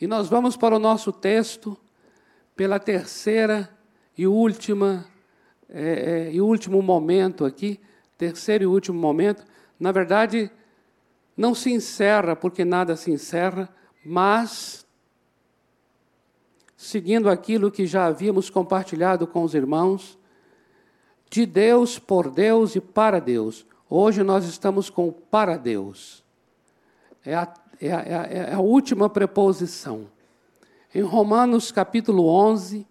E nós vamos para o nosso texto pela terceira e última é, é, e último momento aqui, terceiro e último momento. Na verdade, não se encerra, porque nada se encerra, mas seguindo aquilo que já havíamos compartilhado com os irmãos, de Deus, por Deus e para Deus. Hoje nós estamos com para Deus. É a, é a, é a última preposição. Em Romanos capítulo 11,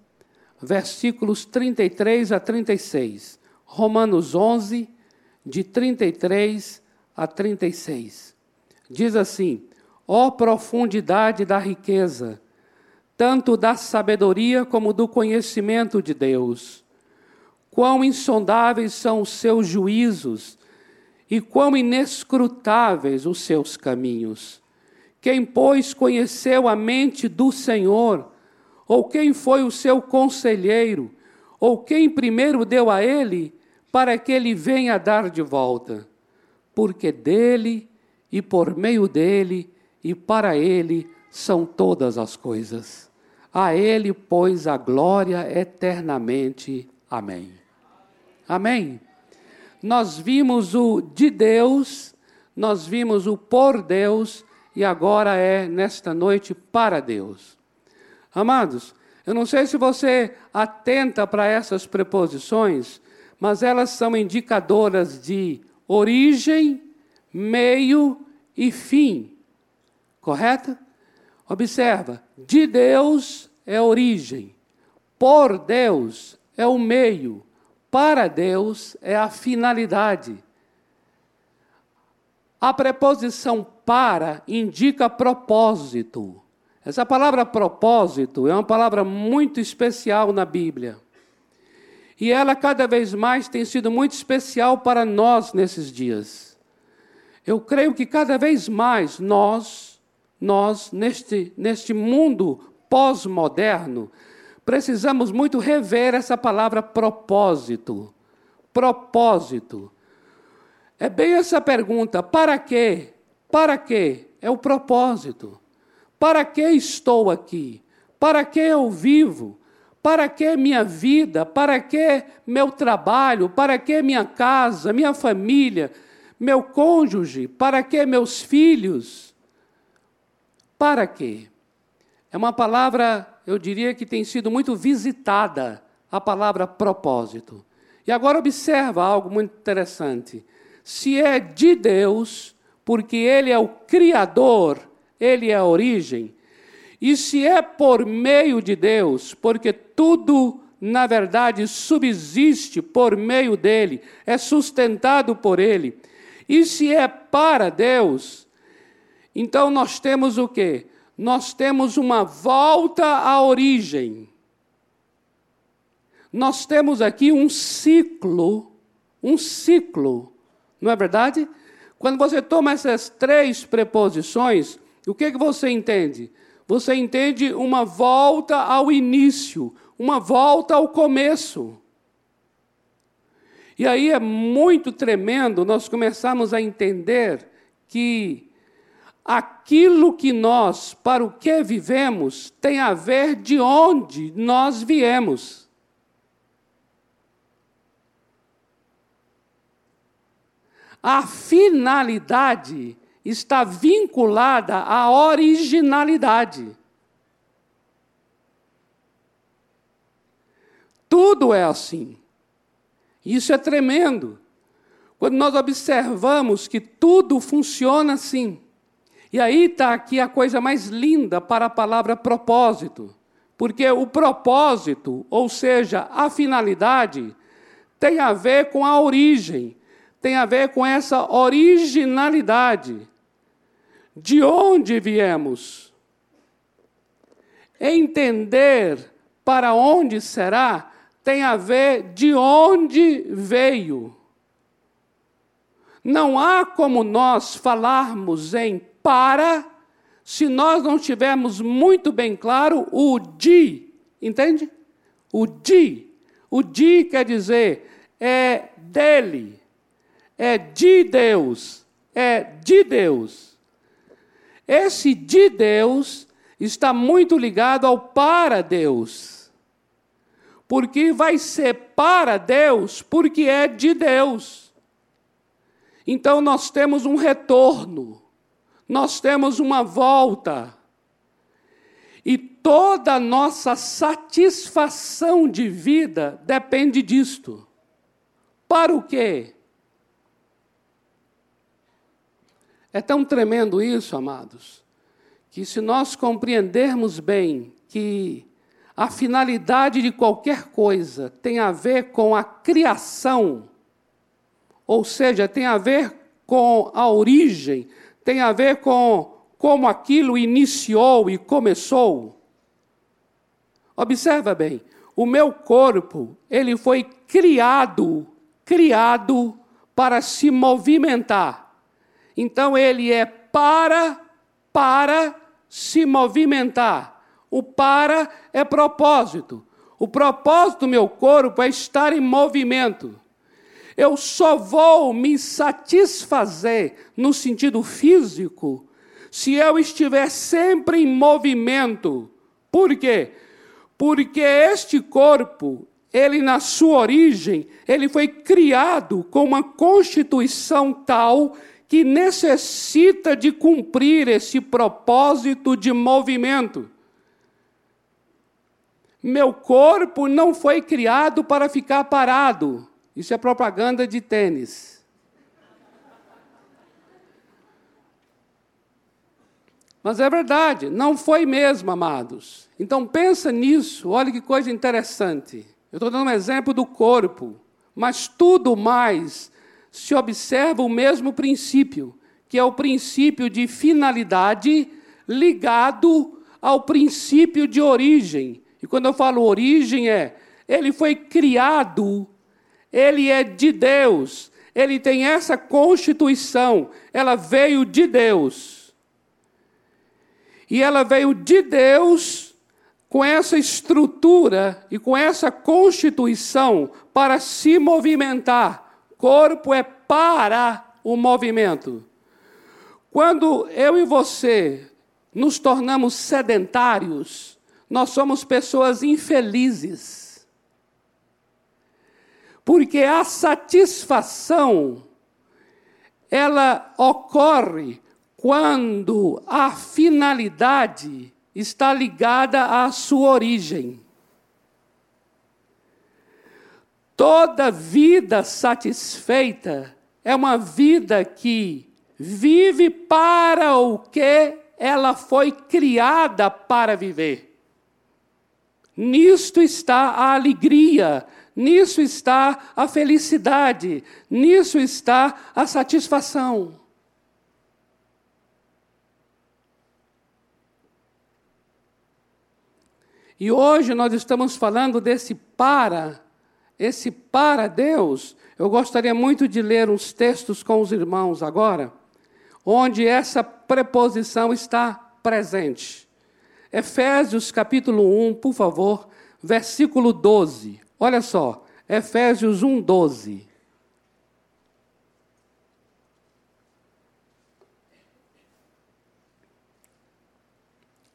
versículos 33 a 36. Romanos 11, de 33 a 36. Diz assim: Ó oh, profundidade da riqueza! tanto da sabedoria como do conhecimento de Deus. Quão insondáveis são os seus juízos e quão inescrutáveis os seus caminhos. Quem, pois, conheceu a mente do Senhor, ou quem foi o seu conselheiro, ou quem primeiro deu a ele, para que ele venha dar de volta? Porque dele e por meio dele e para ele são todas as coisas. A Ele, pois, a glória eternamente. Amém. Amém. Nós vimos o de Deus, nós vimos o por Deus, e agora é nesta noite para Deus. Amados, eu não sei se você atenta para essas preposições, mas elas são indicadoras de origem, meio e fim. Correto? Observa, de Deus é origem, por Deus é o meio, para Deus é a finalidade. A preposição para indica propósito. Essa palavra propósito é uma palavra muito especial na Bíblia. E ela cada vez mais tem sido muito especial para nós nesses dias. Eu creio que cada vez mais nós nós, neste, neste mundo pós-moderno, precisamos muito rever essa palavra propósito. Propósito. É bem essa pergunta: para quê? Para quê? É o propósito. Para que estou aqui? Para que eu vivo? Para que minha vida? Para que meu trabalho? Para que minha casa, minha família, meu cônjuge? Para que meus filhos? Para quê? É uma palavra, eu diria que tem sido muito visitada, a palavra propósito. E agora observa algo muito interessante. Se é de Deus, porque Ele é o Criador, Ele é a origem, e se é por meio de Deus, porque tudo, na verdade, subsiste por meio dele, é sustentado por Ele, e se é para Deus, então nós temos o quê? Nós temos uma volta à origem. Nós temos aqui um ciclo, um ciclo, não é verdade? Quando você toma essas três preposições, o que, que você entende? Você entende uma volta ao início, uma volta ao começo. E aí é muito tremendo nós começarmos a entender que aquilo que nós, para o que vivemos, tem a ver de onde nós viemos. A finalidade está vinculada à originalidade. Tudo é assim. Isso é tremendo. Quando nós observamos que tudo funciona assim. E aí está aqui a coisa mais linda para a palavra propósito. Porque o propósito, ou seja, a finalidade, tem a ver com a origem, tem a ver com essa originalidade. De onde viemos? Entender para onde será tem a ver de onde veio. Não há como nós falarmos em para se nós não tivermos muito bem claro o de, entende? O de. O de quer dizer é dele, é de Deus, é de Deus. Esse de Deus está muito ligado ao para Deus. Porque vai ser para Deus, porque é de Deus. Então nós temos um retorno, nós temos uma volta. E toda a nossa satisfação de vida depende disto. Para o quê? É tão tremendo isso, amados, que se nós compreendermos bem que a finalidade de qualquer coisa tem a ver com a criação, ou seja, tem a ver com a origem, tem a ver com como aquilo iniciou e começou. Observa bem, o meu corpo, ele foi criado, criado para se movimentar. Então ele é para para se movimentar. O para é propósito. O propósito do meu corpo é estar em movimento. Eu só vou me satisfazer no sentido físico se eu estiver sempre em movimento. Por quê? Porque este corpo, ele na sua origem, ele foi criado com uma constituição tal que necessita de cumprir esse propósito de movimento. Meu corpo não foi criado para ficar parado. Isso é propaganda de tênis. Mas é verdade, não foi mesmo, amados. Então pensa nisso, olha que coisa interessante. Eu estou dando um exemplo do corpo, mas tudo mais se observa o mesmo princípio, que é o princípio de finalidade ligado ao princípio de origem. E quando eu falo origem, é ele foi criado, ele é de Deus, ele tem essa constituição, ela veio de Deus. E ela veio de Deus com essa estrutura e com essa constituição para se movimentar corpo é para o movimento. Quando eu e você nos tornamos sedentários, nós somos pessoas infelizes. Porque a satisfação ela ocorre quando a finalidade está ligada à sua origem. Toda vida satisfeita é uma vida que vive para o que ela foi criada para viver. Nisto está a alegria, nisso está a felicidade, nisso está a satisfação. E hoje nós estamos falando desse para esse para Deus, eu gostaria muito de ler uns textos com os irmãos agora, onde essa preposição está presente. Efésios capítulo 1, por favor, versículo 12. Olha só, Efésios 1, 12.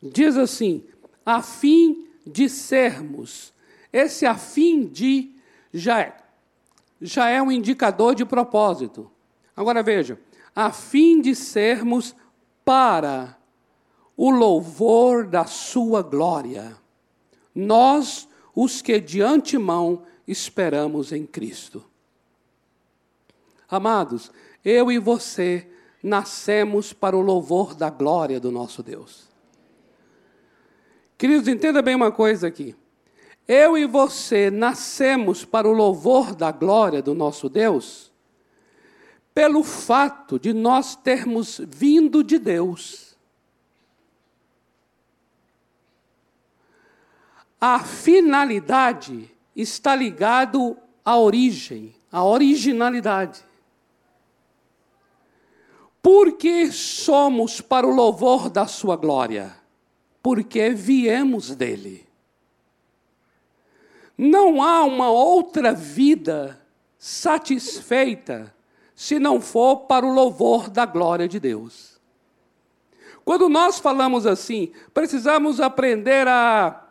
Diz assim: a fim de sermos, esse a fim de já é, já é um indicador de propósito. Agora veja, a fim de sermos para o louvor da sua glória, nós, os que de antemão esperamos em Cristo. Amados, eu e você nascemos para o louvor da glória do nosso Deus. Queridos, entenda bem uma coisa aqui. Eu e você nascemos para o louvor da glória do nosso Deus pelo fato de nós termos vindo de Deus. A finalidade está ligado à origem, à originalidade. Por que somos para o louvor da sua glória? Porque viemos dele. Não há uma outra vida satisfeita se não for para o louvor da glória de Deus. Quando nós falamos assim, precisamos aprender a,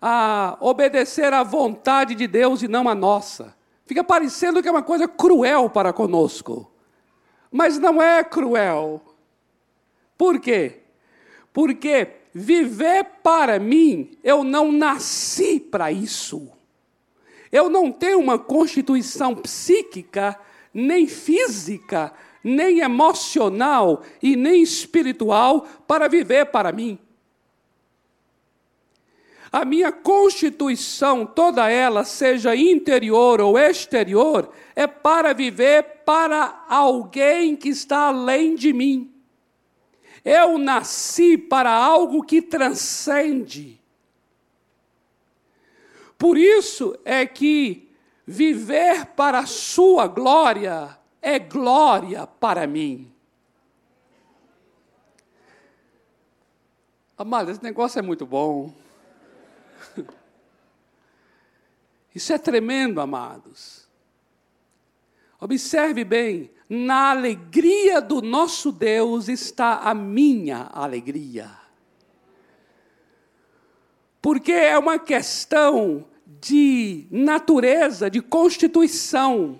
a obedecer à vontade de Deus e não à nossa. Fica parecendo que é uma coisa cruel para conosco. Mas não é cruel. Por quê? Porque viver para mim, eu não nasci para isso. Eu não tenho uma constituição psíquica, nem física, nem emocional e nem espiritual para viver para mim. A minha constituição, toda ela, seja interior ou exterior, é para viver para alguém que está além de mim. Eu nasci para algo que transcende. Por isso é que viver para a sua glória é glória para mim. Amado, esse negócio é muito bom. Isso é tremendo, amados. Observe bem, na alegria do nosso Deus está a minha alegria. Porque é uma questão de natureza, de constituição.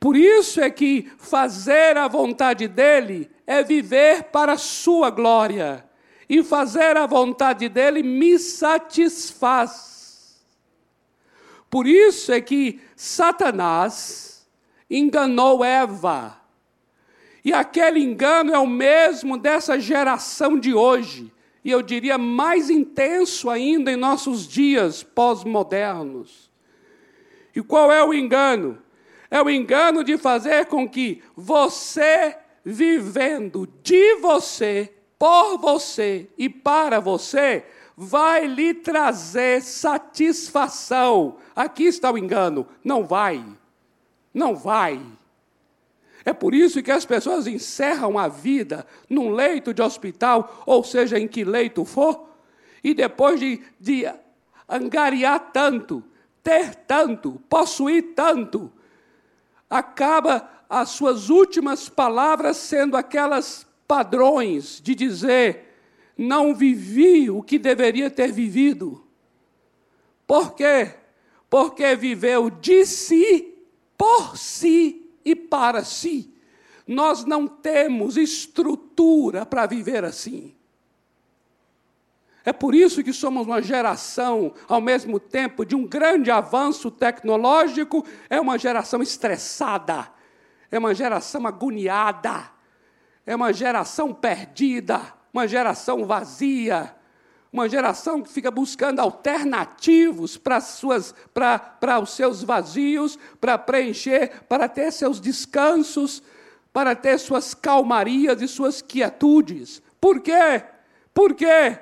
Por isso é que fazer a vontade dele é viver para a sua glória. E fazer a vontade dele me satisfaz. Por isso é que Satanás enganou Eva. E aquele engano é o mesmo dessa geração de hoje. E eu diria mais intenso ainda em nossos dias pós-modernos. E qual é o engano? É o engano de fazer com que você, vivendo de você, por você e para você, vai lhe trazer satisfação. Aqui está o engano. Não vai. Não vai. É por isso que as pessoas encerram a vida num leito de hospital, ou seja, em que leito for, e depois de, de angariar tanto, ter tanto, possuir tanto, acaba as suas últimas palavras sendo aquelas padrões de dizer: não vivi o que deveria ter vivido. Por quê? Porque viveu de si, por si e para si. Nós não temos estrutura para viver assim. É por isso que somos uma geração, ao mesmo tempo, de um grande avanço tecnológico, é uma geração estressada, é uma geração agoniada, é uma geração perdida. Uma geração vazia, uma geração que fica buscando alternativos para, suas, para, para os seus vazios, para preencher, para ter seus descansos, para ter suas calmarias e suas quietudes. Por quê? Por quê?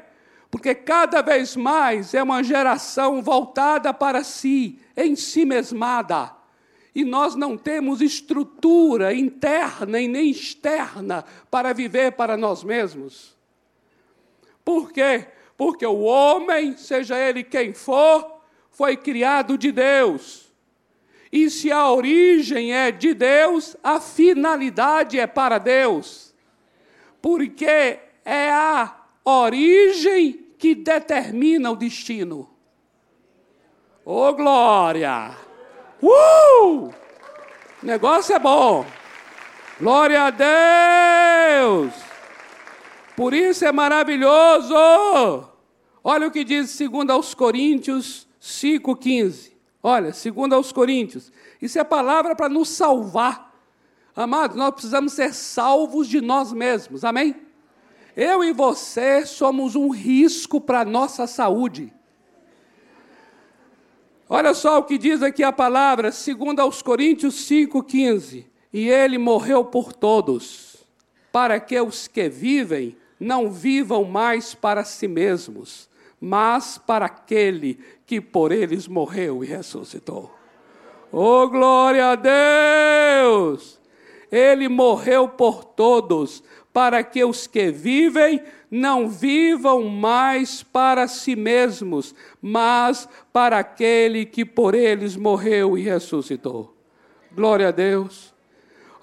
Porque cada vez mais é uma geração voltada para si, em si mesmada. E nós não temos estrutura interna e nem externa para viver para nós mesmos. Por quê? Porque o homem, seja ele quem for, foi criado de Deus. E se a origem é de Deus, a finalidade é para Deus. Porque é a origem que determina o destino. Oh, glória! Uh! Negócio é bom. Glória a Deus! Por isso é maravilhoso. Olha o que diz 2 aos Coríntios 5,15. Olha, 2 aos Coríntios. Isso é palavra para nos salvar. Amados, nós precisamos ser salvos de nós mesmos. Amém? Eu e você somos um risco para a nossa saúde. Olha só o que diz aqui a palavra, 2 aos Coríntios 5,15. E ele morreu por todos, para que os que vivem não vivam mais para si mesmos, mas para aquele que por eles morreu e ressuscitou. Oh, glória a Deus! Ele morreu por todos, para que os que vivem não vivam mais para si mesmos, mas para aquele que por eles morreu e ressuscitou. Glória a Deus.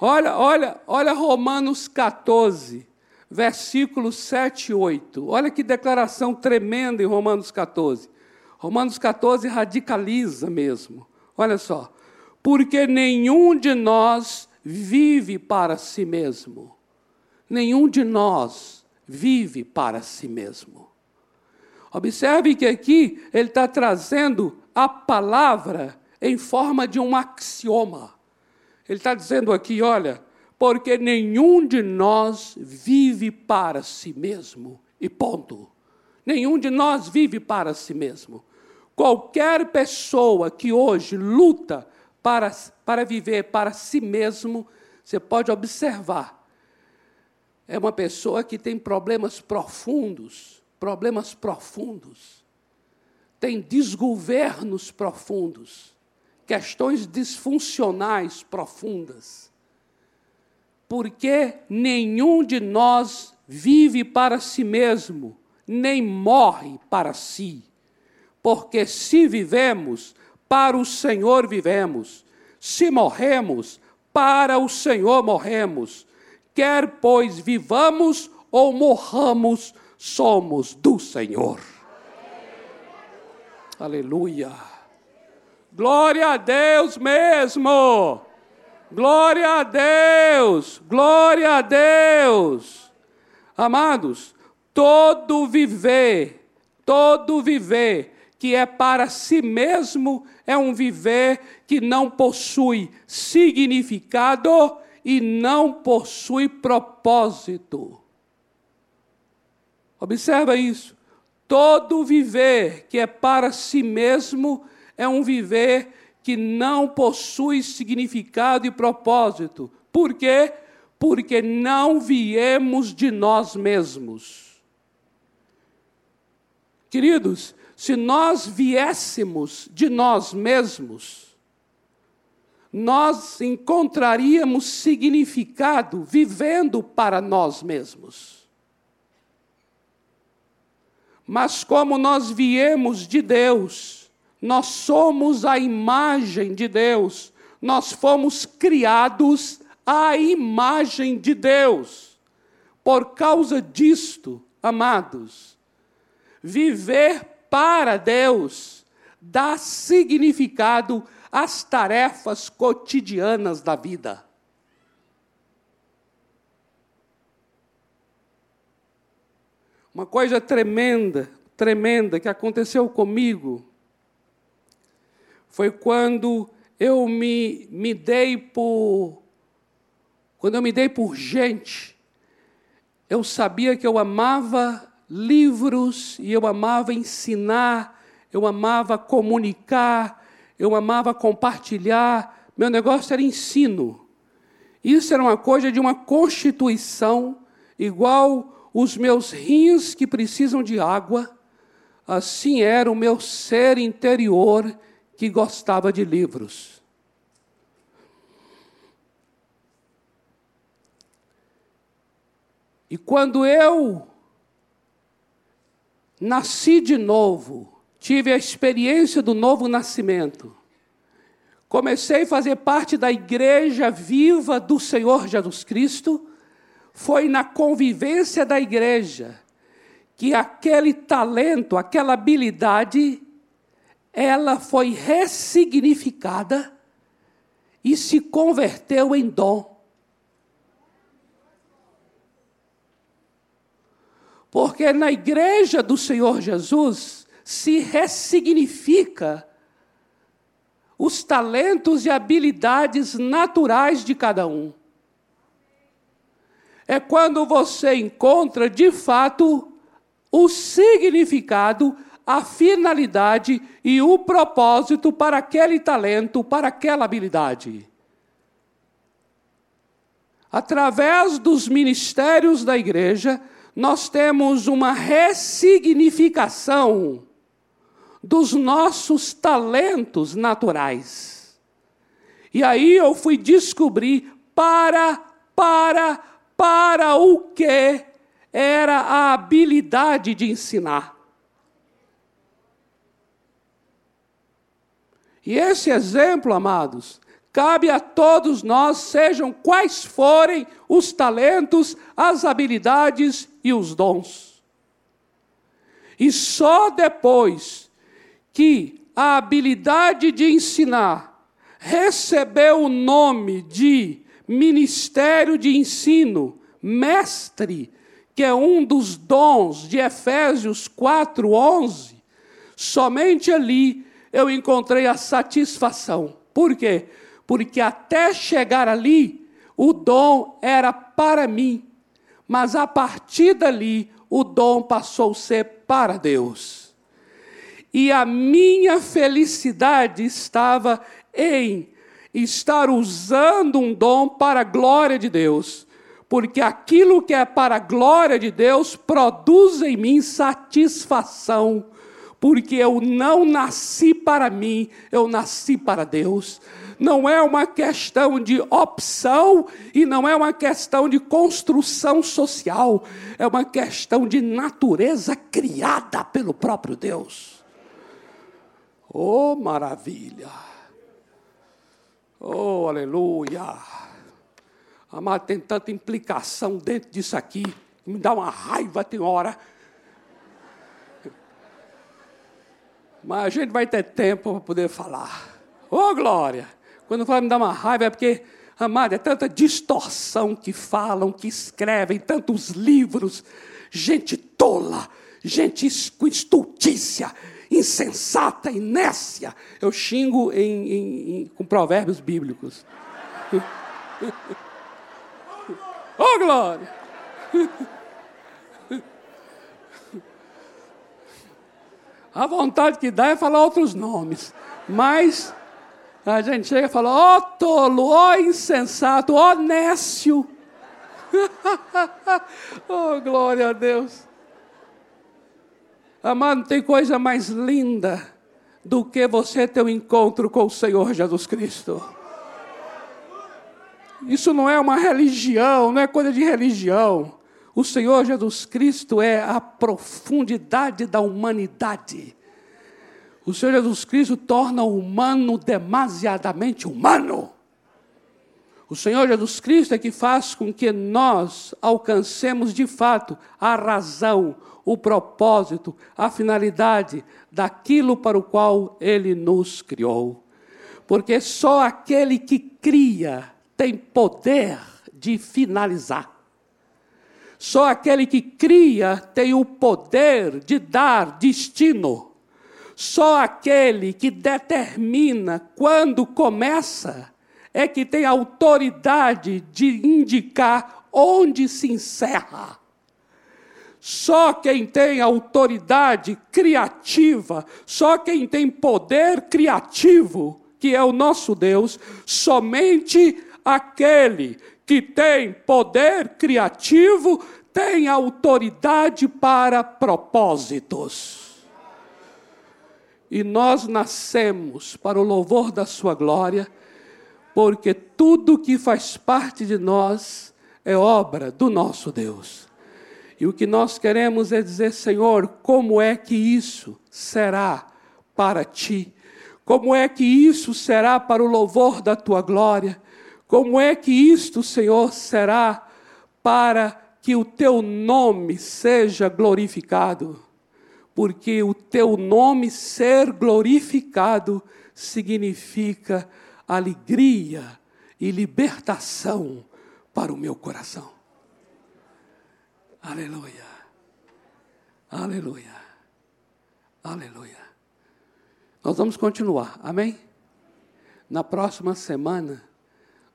Olha, olha, olha Romanos 14 versículos 7 e 8. Olha que declaração tremenda em Romanos 14. Romanos 14 radicaliza mesmo. Olha só. Porque nenhum de nós vive para si mesmo. Nenhum de nós vive para si mesmo. Observe que aqui ele está trazendo a palavra em forma de um axioma. Ele está dizendo aqui: olha, porque nenhum de nós vive para si mesmo, e ponto. Nenhum de nós vive para si mesmo. Qualquer pessoa que hoje luta para, para viver para si mesmo, você pode observar, é uma pessoa que tem problemas profundos, problemas profundos, tem desgovernos profundos, questões disfuncionais profundas porque nenhum de nós vive para si mesmo, nem morre para si. Porque se vivemos, para o Senhor vivemos, se morremos, para o Senhor morremos. Quer, pois, vivamos ou morramos, somos do Senhor. Aleluia. Glória a Deus mesmo. Glória a Deus! Glória a Deus! Amados, todo viver, todo viver que é para si mesmo é um viver que não possui significado e não possui propósito. Observa isso. Todo viver que é para si mesmo é um viver que não possui significado e propósito. Por quê? Porque não viemos de nós mesmos. Queridos, se nós viéssemos de nós mesmos, nós encontraríamos significado vivendo para nós mesmos. Mas como nós viemos de Deus, nós somos a imagem de Deus. Nós fomos criados à imagem de Deus. Por causa disto, amados, viver para Deus dá significado às tarefas cotidianas da vida. Uma coisa tremenda, tremenda que aconteceu comigo foi quando eu me, me dei por. Quando eu me dei por gente, eu sabia que eu amava livros e eu amava ensinar, eu amava comunicar, eu amava compartilhar. Meu negócio era ensino. Isso era uma coisa de uma constituição, igual os meus rins que precisam de água, assim era o meu ser interior que gostava de livros. E quando eu nasci de novo, tive a experiência do novo nascimento, comecei a fazer parte da igreja viva do Senhor Jesus Cristo, foi na convivência da igreja que aquele talento, aquela habilidade ela foi ressignificada e se converteu em dom. Porque na igreja do Senhor Jesus se ressignifica os talentos e habilidades naturais de cada um. É quando você encontra de fato o significado a finalidade e o propósito para aquele talento, para aquela habilidade. Através dos ministérios da igreja, nós temos uma ressignificação dos nossos talentos naturais. E aí eu fui descobrir para, para, para o que era a habilidade de ensinar. E esse exemplo, amados, cabe a todos nós, sejam quais forem os talentos, as habilidades e os dons. E só depois que a habilidade de ensinar recebeu o nome de ministério de ensino, mestre, que é um dos dons de Efésios 4:11, somente ali eu encontrei a satisfação. Por quê? Porque até chegar ali, o dom era para mim, mas a partir dali, o dom passou a ser para Deus. E a minha felicidade estava em estar usando um dom para a glória de Deus porque aquilo que é para a glória de Deus produz em mim satisfação, porque eu não nasci para mim, eu nasci para Deus. Não é uma questão de opção e não é uma questão de construção social, é uma questão de natureza criada pelo próprio Deus. Oh, maravilha! Oh, aleluia! Amado, tem tanta implicação dentro disso aqui, me dá uma raiva, tem hora. Mas a gente vai ter tempo para poder falar. Ô oh, glória! Quando fala me dá uma raiva é porque, amado, é tanta distorção que falam, que escrevem, tantos livros, gente tola, gente com estultícia, insensata, inércia. Eu xingo em, em, em, com provérbios bíblicos. Oh, glória! A vontade que dá é falar outros nomes. Mas a gente chega e fala: ó oh, tolo, ó oh, insensato, ó oh, nécio. oh, glória a Deus. Amado, não tem coisa mais linda do que você ter um encontro com o Senhor Jesus Cristo. Isso não é uma religião, não é coisa de religião. O Senhor Jesus Cristo é a profundidade da humanidade. O Senhor Jesus Cristo torna o humano demasiadamente humano. O Senhor Jesus Cristo é que faz com que nós alcancemos de fato a razão, o propósito, a finalidade daquilo para o qual Ele nos criou. Porque só aquele que cria tem poder de finalizar. Só aquele que cria tem o poder de dar destino. Só aquele que determina quando começa é que tem autoridade de indicar onde se encerra. Só quem tem autoridade criativa, só quem tem poder criativo, que é o nosso Deus, somente aquele que tem poder criativo tem autoridade para propósitos. E nós nascemos para o louvor da Sua glória, porque tudo que faz parte de nós é obra do nosso Deus. E o que nós queremos é dizer, Senhor, como é que isso será para ti? Como é que isso será para o louvor da tua glória? Como é que isto, Senhor, será para que o teu nome seja glorificado? Porque o teu nome ser glorificado significa alegria e libertação para o meu coração. Aleluia. Aleluia. Aleluia. Nós vamos continuar, amém? Na próxima semana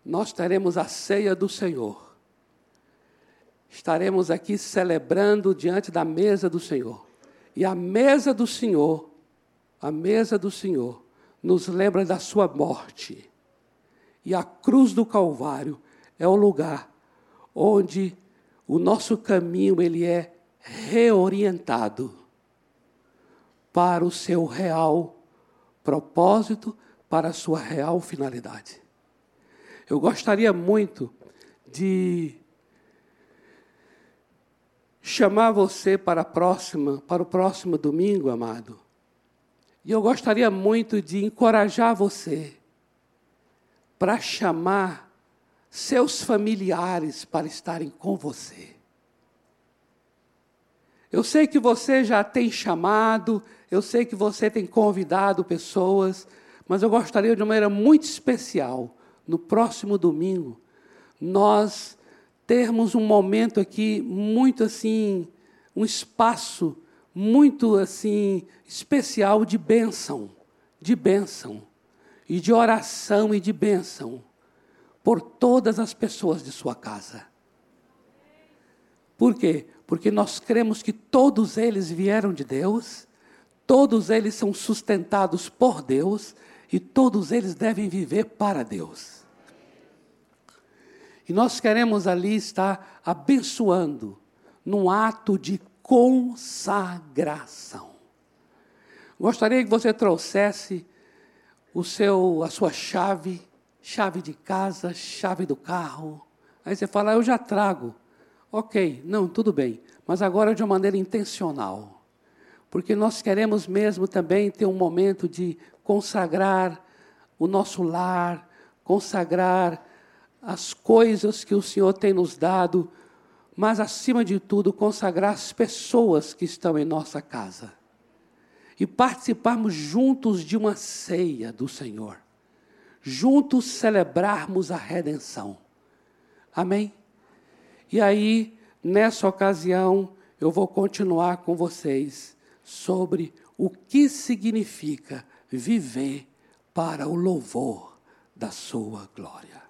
nós teremos a ceia do Senhor. Estaremos aqui celebrando diante da mesa do Senhor. E a mesa do Senhor, a mesa do Senhor, nos lembra da sua morte. E a cruz do Calvário é o lugar onde o nosso caminho ele é reorientado para o seu real propósito, para a sua real finalidade. Eu gostaria muito de chamar você para a próxima, para o próximo domingo, amado. E eu gostaria muito de encorajar você para chamar seus familiares para estarem com você. Eu sei que você já tem chamado, eu sei que você tem convidado pessoas, mas eu gostaria de uma maneira muito especial, no próximo domingo, nós termos um momento aqui muito assim, um espaço muito assim especial de bênção, de bênção e de oração e de bênção por todas as pessoas de sua casa. Por quê? porque nós cremos que todos eles vieram de Deus, todos eles são sustentados por Deus e todos eles devem viver para Deus. E nós queremos ali estar abençoando num ato de consagração. Gostaria que você trouxesse o seu, a sua chave, chave de casa, chave do carro. Aí você fala, eu já trago. Ok, não, tudo bem, mas agora de uma maneira intencional. Porque nós queremos mesmo também ter um momento de consagrar o nosso lar, consagrar as coisas que o Senhor tem nos dado, mas acima de tudo, consagrar as pessoas que estão em nossa casa. E participarmos juntos de uma ceia do Senhor. Juntos celebrarmos a redenção. Amém? E aí, nessa ocasião, eu vou continuar com vocês sobre o que significa viver para o louvor da sua glória.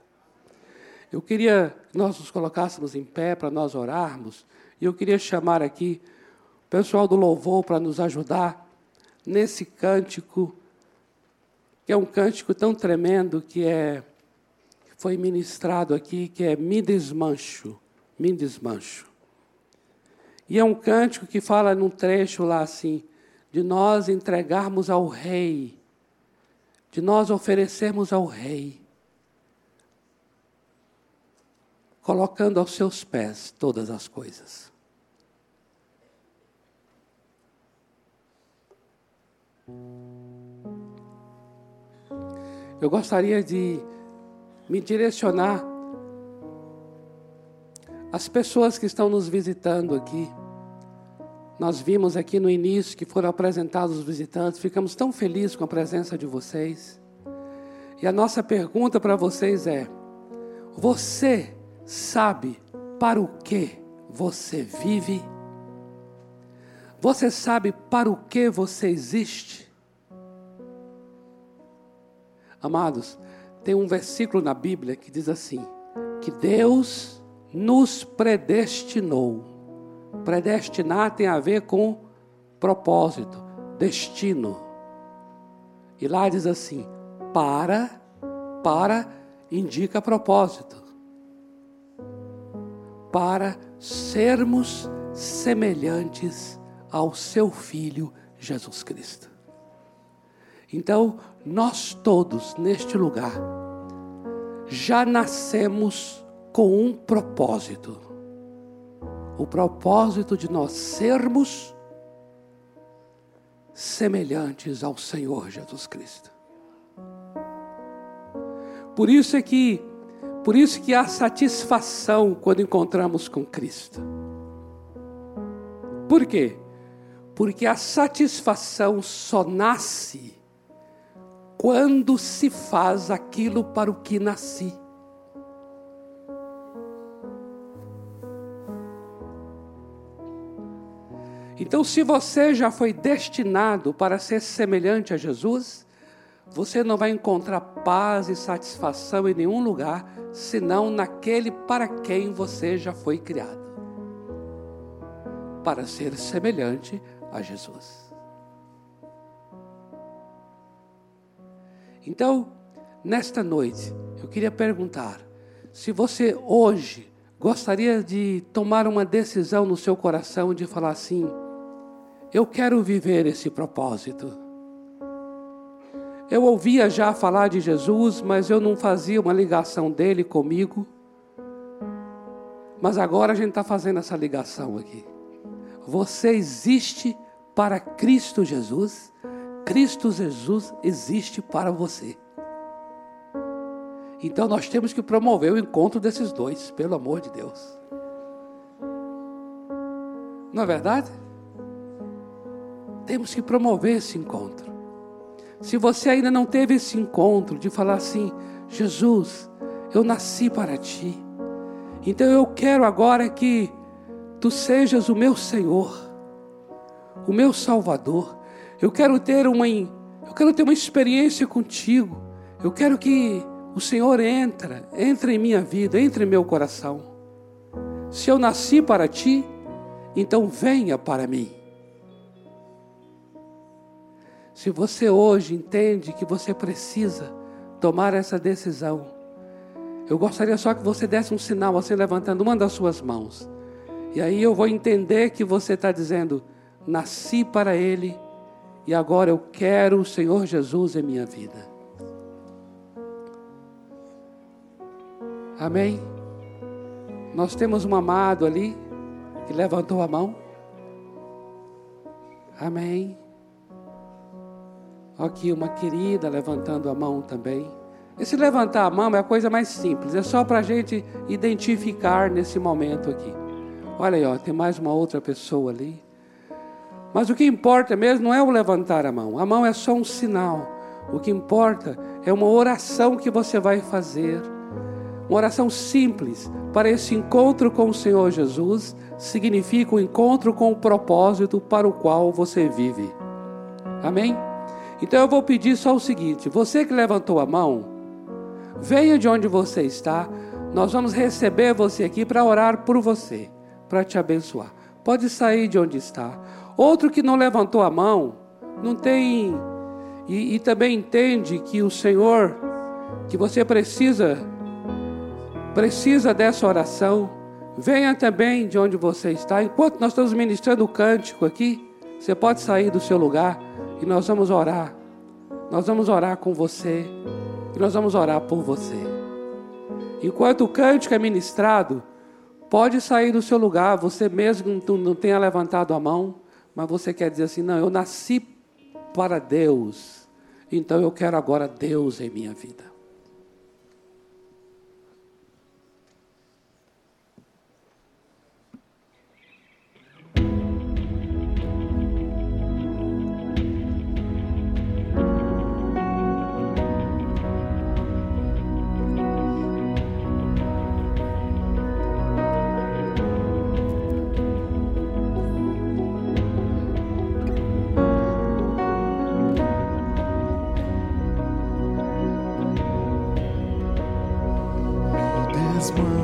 Eu queria que nós nos colocássemos em pé para nós orarmos, e eu queria chamar aqui o pessoal do louvor para nos ajudar nesse cântico, que é um cântico tão tremendo que é foi ministrado aqui, que é Me Desmancho me desmancho. E é um cântico que fala num trecho lá assim, de nós entregarmos ao Rei, de nós oferecermos ao Rei, colocando aos seus pés todas as coisas. Eu gostaria de me direcionar as pessoas que estão nos visitando aqui, nós vimos aqui no início que foram apresentados os visitantes, ficamos tão felizes com a presença de vocês. E a nossa pergunta para vocês é: você sabe para o que você vive? Você sabe para o que você existe? Amados, tem um versículo na Bíblia que diz assim: que Deus nos predestinou. Predestinar tem a ver com propósito, destino. E lá diz assim: para, para indica propósito. Para sermos semelhantes ao seu filho Jesus Cristo. Então, nós todos neste lugar já nascemos com um propósito. O propósito de nós sermos semelhantes ao Senhor Jesus Cristo. Por isso é que por isso que há satisfação quando encontramos com Cristo. Por quê? Porque a satisfação só nasce quando se faz aquilo para o que nasci. Então, se você já foi destinado para ser semelhante a Jesus, você não vai encontrar paz e satisfação em nenhum lugar, senão naquele para quem você já foi criado para ser semelhante a Jesus. Então, nesta noite, eu queria perguntar: se você hoje gostaria de tomar uma decisão no seu coração de falar assim, eu quero viver esse propósito. Eu ouvia já falar de Jesus, mas eu não fazia uma ligação dele comigo. Mas agora a gente está fazendo essa ligação aqui. Você existe para Cristo Jesus, Cristo Jesus existe para você. Então nós temos que promover o encontro desses dois, pelo amor de Deus. Não é verdade? Temos que promover esse encontro. Se você ainda não teve esse encontro de falar assim, Jesus, eu nasci para ti. Então eu quero agora que tu sejas o meu Senhor, o meu Salvador. Eu quero ter uma eu quero ter uma experiência contigo. Eu quero que o Senhor entra, entre em minha vida, entre em meu coração. Se eu nasci para ti, então venha para mim. Se você hoje entende que você precisa tomar essa decisão, eu gostaria só que você desse um sinal assim, levantando uma das suas mãos. E aí eu vou entender que você está dizendo: nasci para Ele e agora eu quero o Senhor Jesus em minha vida. Amém? Nós temos um amado ali que levantou a mão. Amém. Aqui uma querida levantando a mão também. Esse levantar a mão é a coisa mais simples, é só para a gente identificar nesse momento aqui. Olha aí, ó, tem mais uma outra pessoa ali. Mas o que importa mesmo não é o levantar a mão, a mão é só um sinal. O que importa é uma oração que você vai fazer uma oração simples para esse encontro com o Senhor Jesus significa um encontro com o propósito para o qual você vive. Amém? Então eu vou pedir só o seguinte: você que levantou a mão, venha de onde você está, nós vamos receber você aqui para orar por você, para te abençoar. Pode sair de onde está. Outro que não levantou a mão, não tem. E, e também entende que o Senhor, que você precisa precisa dessa oração, venha também de onde você está. Enquanto nós estamos ministrando o cântico aqui, você pode sair do seu lugar e nós vamos orar. Nós vamos orar com você e nós vamos orar por você. Enquanto o cântico é ministrado, pode sair do seu lugar, você mesmo não tenha levantado a mão, mas você quer dizer assim: não, eu nasci para Deus, então eu quero agora Deus em minha vida.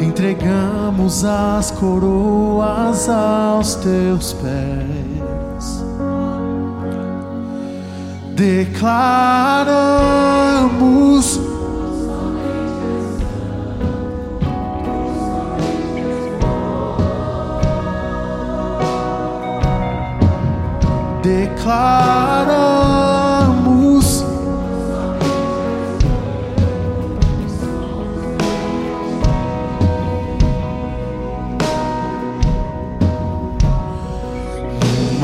Entregamos as coroas aos teus pés. Declaramos declaramos.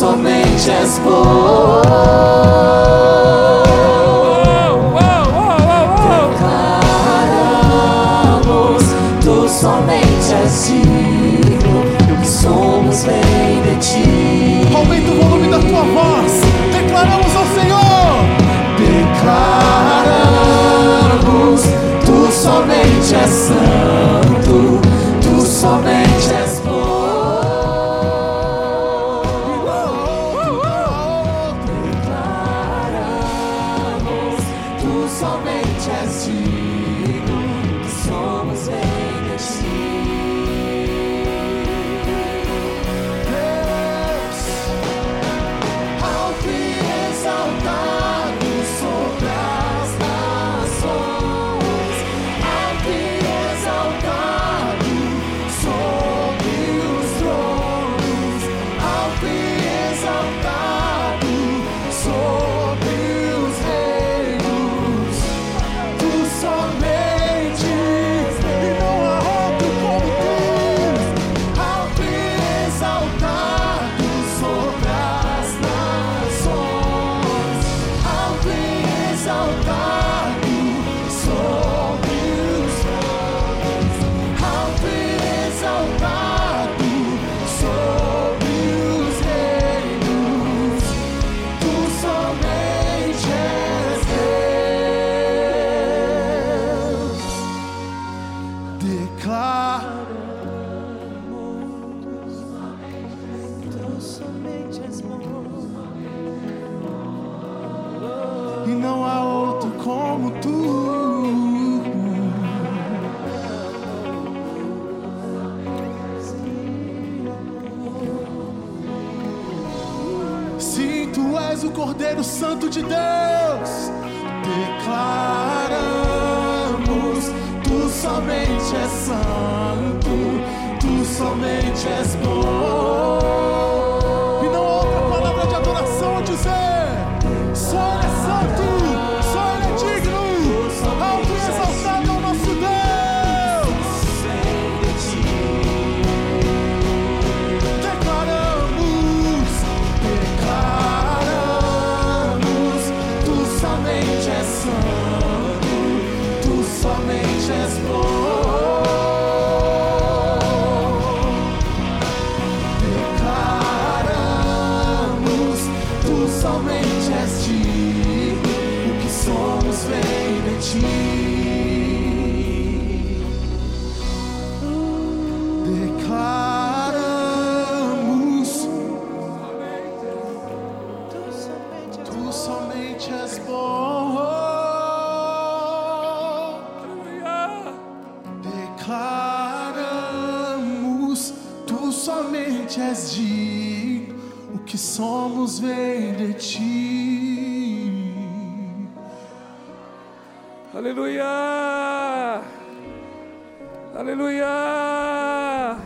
somente és bom. De Deus. Somente és digno, o que somos vem de ti. Aleluia! Aleluia!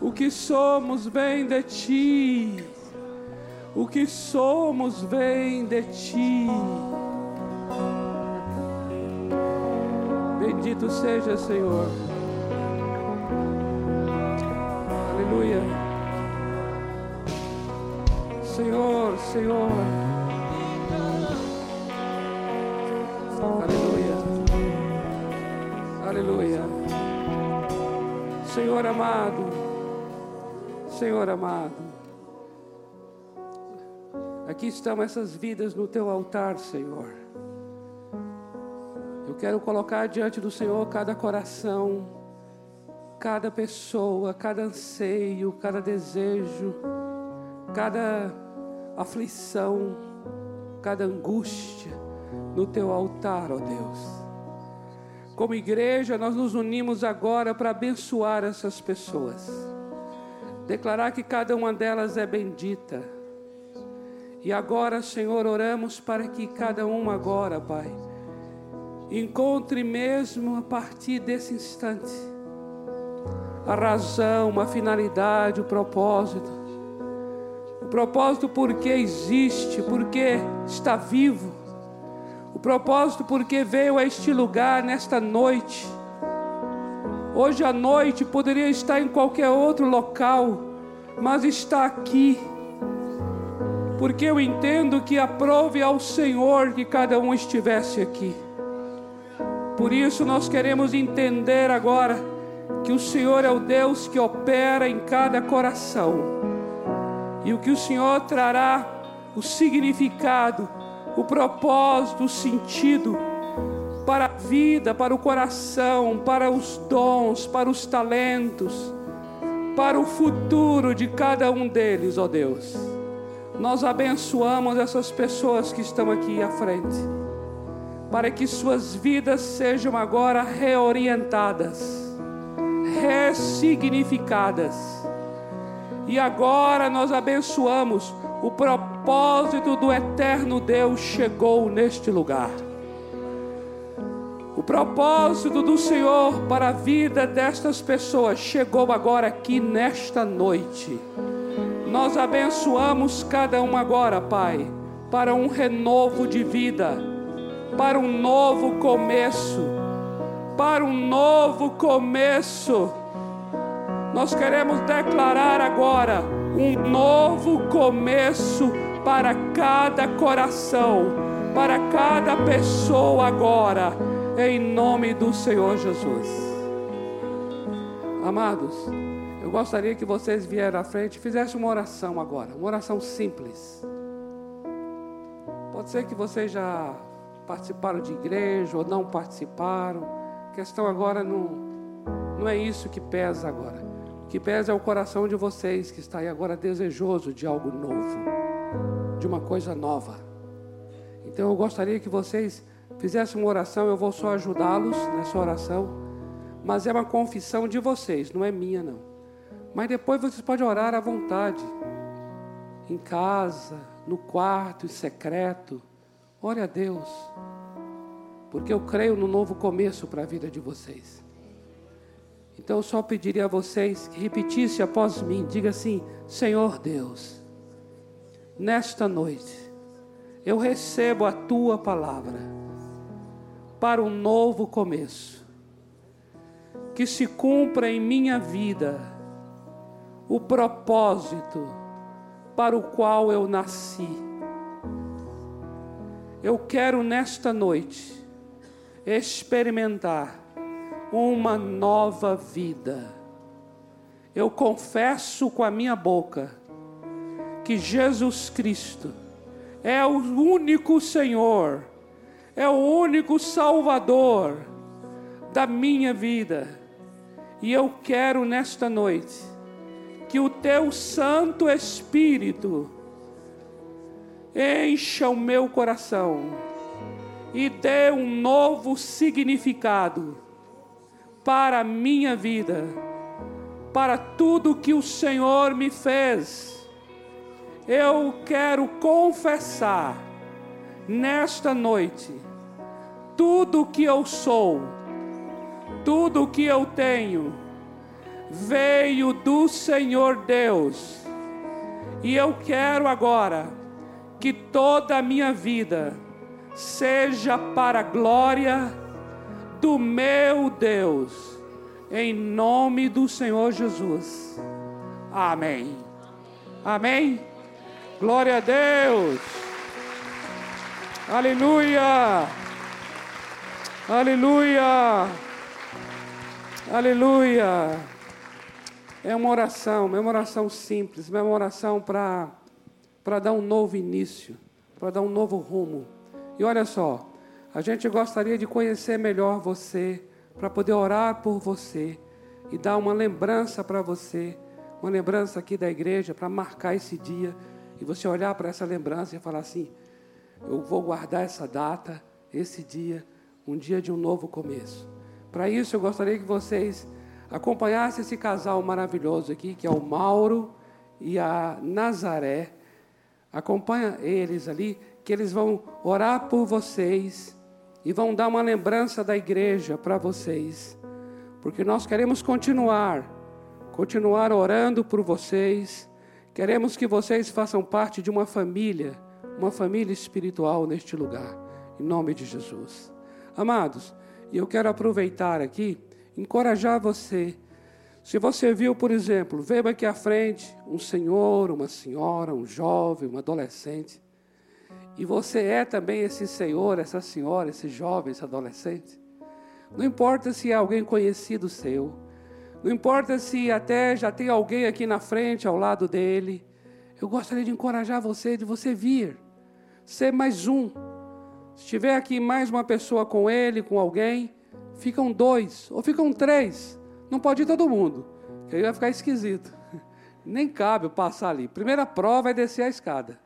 O que somos vem de ti. O que somos vem de ti. Bendito seja, Senhor. Aleluia. Senhor, Senhor. Aleluia. Aleluia. Senhor amado. Senhor amado. Aqui estão essas vidas no teu altar, Senhor. Eu quero colocar diante do Senhor cada coração, cada pessoa, cada anseio, cada desejo, cada aflição, cada angústia no teu altar, ó Deus. Como igreja, nós nos unimos agora para abençoar essas pessoas, declarar que cada uma delas é bendita. E agora, Senhor, oramos para que cada uma agora, Pai, encontre mesmo a partir desse instante a razão, a finalidade, o propósito. O propósito porque existe, porque está vivo. O propósito porque veio a este lugar nesta noite. Hoje à noite poderia estar em qualquer outro local, mas está aqui. Porque eu entendo que aprove ao Senhor que cada um estivesse aqui. Por isso nós queremos entender agora que o Senhor é o Deus que opera em cada coração. E o que o Senhor trará o significado, o propósito, o sentido para a vida, para o coração, para os dons, para os talentos, para o futuro de cada um deles, ó Deus. Nós abençoamos essas pessoas que estão aqui à frente, para que suas vidas sejam agora reorientadas, ressignificadas. E agora nós abençoamos o propósito do eterno Deus chegou neste lugar. O propósito do Senhor para a vida destas pessoas chegou agora aqui nesta noite. Nós abençoamos cada um agora, Pai, para um renovo de vida, para um novo começo, para um novo começo. Nós queremos declarar agora um novo começo para cada coração, para cada pessoa agora, em nome do Senhor Jesus. Amados, eu gostaria que vocês vieram à frente e fizessem uma oração agora, uma oração simples. Pode ser que vocês já participaram de igreja ou não participaram. Questão agora não, não é isso que pesa agora. O que pesa é o coração de vocês que está aí agora desejoso de algo novo, de uma coisa nova. Então eu gostaria que vocês fizessem uma oração, eu vou só ajudá-los nessa oração, mas é uma confissão de vocês, não é minha não. Mas depois vocês podem orar à vontade, em casa, no quarto, em secreto. Ore a Deus, porque eu creio no novo começo para a vida de vocês. Então eu só pediria a vocês que repetissem após mim, diga assim: Senhor Deus, nesta noite eu recebo a tua palavra para um novo começo. Que se cumpra em minha vida o propósito para o qual eu nasci. Eu quero nesta noite experimentar uma nova vida. Eu confesso com a minha boca que Jesus Cristo é o único Senhor, é o único Salvador da minha vida. E eu quero nesta noite que o teu Santo Espírito encha o meu coração e dê um novo significado para a minha vida, para tudo que o Senhor me fez. Eu quero confessar nesta noite tudo que eu sou, tudo que eu tenho, veio do Senhor Deus. E eu quero agora que toda a minha vida seja para a glória do meu Deus, em nome do Senhor Jesus. Amém. Amém. Glória a Deus. Aleluia. Aleluia. Aleluia. É uma oração, é uma oração simples, é uma oração para dar um novo início, para dar um novo rumo. E olha só, a gente gostaria de conhecer melhor você, para poder orar por você e dar uma lembrança para você, uma lembrança aqui da igreja, para marcar esse dia e você olhar para essa lembrança e falar assim: eu vou guardar essa data, esse dia, um dia de um novo começo. Para isso, eu gostaria que vocês acompanhassem esse casal maravilhoso aqui, que é o Mauro e a Nazaré. Acompanha eles ali, que eles vão orar por vocês e vão dar uma lembrança da igreja para vocês, porque nós queremos continuar, continuar orando por vocês, queremos que vocês façam parte de uma família, uma família espiritual neste lugar, em nome de Jesus. Amados, e eu quero aproveitar aqui, encorajar você. Se você viu, por exemplo, veio aqui à frente um senhor, uma senhora, um jovem, um adolescente, e você é também esse senhor, essa senhora, esse jovem, esse adolescente. Não importa se é alguém conhecido seu. Não importa se até já tem alguém aqui na frente, ao lado dele. Eu gostaria de encorajar você, de você vir. Ser mais um. Se tiver aqui mais uma pessoa com ele, com alguém, ficam dois ou ficam três. Não pode ir todo mundo, que aí vai ficar esquisito. Nem cabe passar ali. Primeira prova é descer a escada.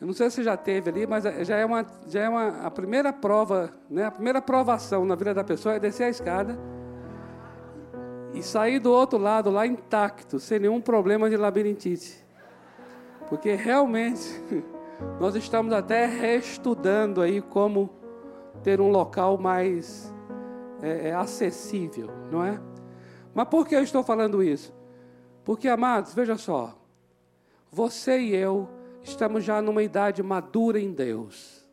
Eu não sei se já teve ali, mas já é uma, já é uma a primeira prova, né? A primeira provação na vida da pessoa é descer a escada e sair do outro lado lá intacto, sem nenhum problema de labirintite. Porque realmente nós estamos até reestudando aí como ter um local mais é, é, acessível, não é? Mas por que eu estou falando isso? Porque, amados, veja só, você e eu estamos já numa idade madura em Deus,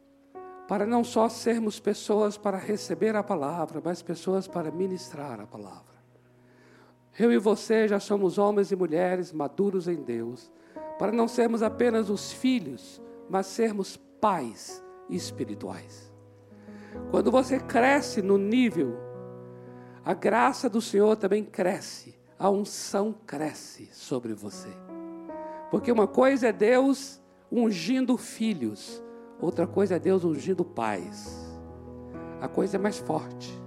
para não só sermos pessoas para receber a palavra, mas pessoas para ministrar a palavra. Eu e você já somos homens e mulheres maduros em Deus, para não sermos apenas os filhos, mas sermos pais espirituais. Quando você cresce no nível, a graça do Senhor também cresce, a unção cresce sobre você. Porque uma coisa é Deus ungindo filhos, outra coisa é Deus ungindo pais. A coisa é mais forte.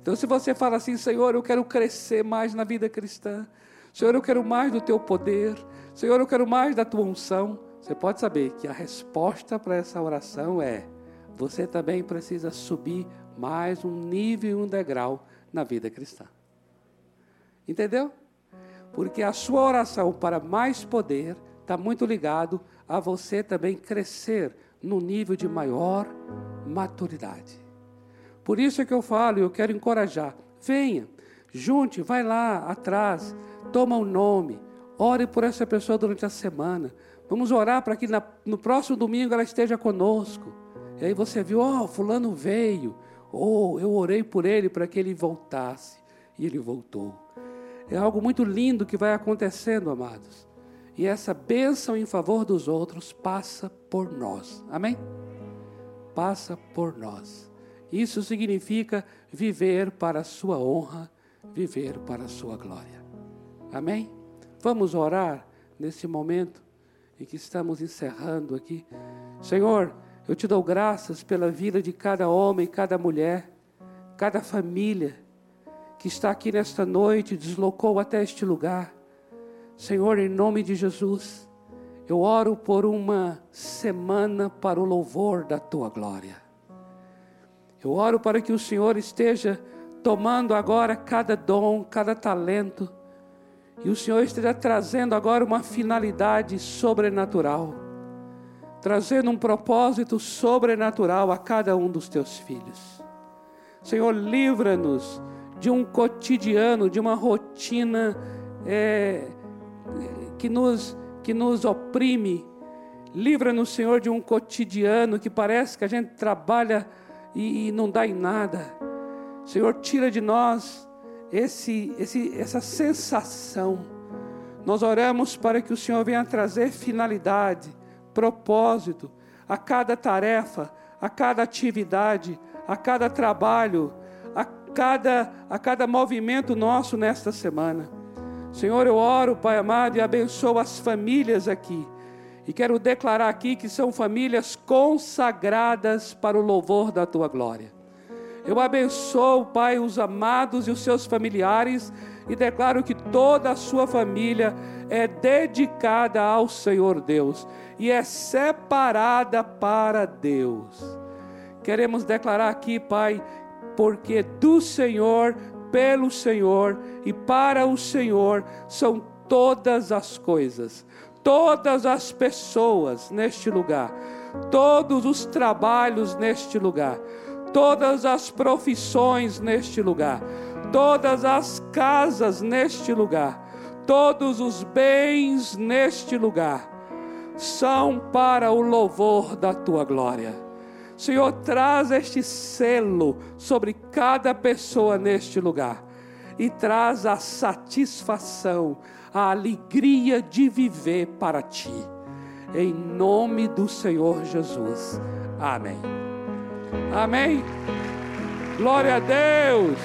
Então, se você fala assim, Senhor, eu quero crescer mais na vida cristã, Senhor, eu quero mais do teu poder, Senhor, eu quero mais da tua unção, Você pode saber que a resposta para essa oração é: você também precisa subir mais um nível e um degrau na vida cristã. Entendeu? Porque a sua oração para mais poder está muito ligado a você também crescer no nível de maior maturidade. Por isso é que eu falo, eu quero encorajar. Venha, junte, vai lá atrás, toma o um nome, ore por essa pessoa durante a semana. Vamos orar para que na, no próximo domingo ela esteja conosco. E aí você viu, ó, oh, fulano veio, ou oh, eu orei por ele para que ele voltasse. E ele voltou. É algo muito lindo que vai acontecendo, amados. E essa bênção em favor dos outros passa por nós. Amém? Passa por nós. Isso significa viver para a sua honra, viver para a sua glória. Amém? Vamos orar nesse momento em que estamos encerrando aqui. Senhor, eu te dou graças pela vida de cada homem, cada mulher, cada família que está aqui nesta noite, deslocou até este lugar. Senhor, em nome de Jesus, eu oro por uma semana para o louvor da tua glória. Eu oro para que o Senhor esteja tomando agora cada dom, cada talento, e o Senhor esteja trazendo agora uma finalidade sobrenatural, trazendo um propósito sobrenatural a cada um dos teus filhos. Senhor, livra-nos de um cotidiano, de uma rotina é, que, nos, que nos oprime. Livra-nos, Senhor, de um cotidiano que parece que a gente trabalha e, e não dá em nada. Senhor, tira de nós esse, esse, essa sensação. Nós oramos para que o Senhor venha trazer finalidade, propósito a cada tarefa, a cada atividade, a cada trabalho, a cada, a cada movimento nosso nesta semana. Senhor, eu oro, Pai amado, e abençoo as famílias aqui. E quero declarar aqui que são famílias consagradas para o louvor da tua glória. Eu abençoo, Pai, os amados e os seus familiares e declaro que toda a sua família é dedicada ao Senhor Deus e é separada para Deus. Queremos declarar aqui, Pai, porque do Senhor, pelo Senhor e para o Senhor são todas as coisas, todas as pessoas neste lugar, todos os trabalhos neste lugar. Todas as profissões neste lugar, todas as casas neste lugar, todos os bens neste lugar, são para o louvor da tua glória. Senhor, traz este selo sobre cada pessoa neste lugar e traz a satisfação, a alegria de viver para ti. Em nome do Senhor Jesus. Amém. Amém? Glória a Deus.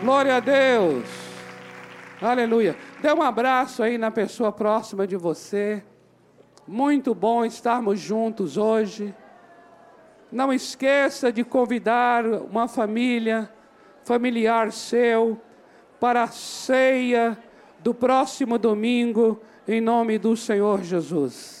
Glória a Deus. Aleluia. Dê um abraço aí na pessoa próxima de você. Muito bom estarmos juntos hoje. Não esqueça de convidar uma família, familiar seu, para a ceia do próximo domingo, em nome do Senhor Jesus.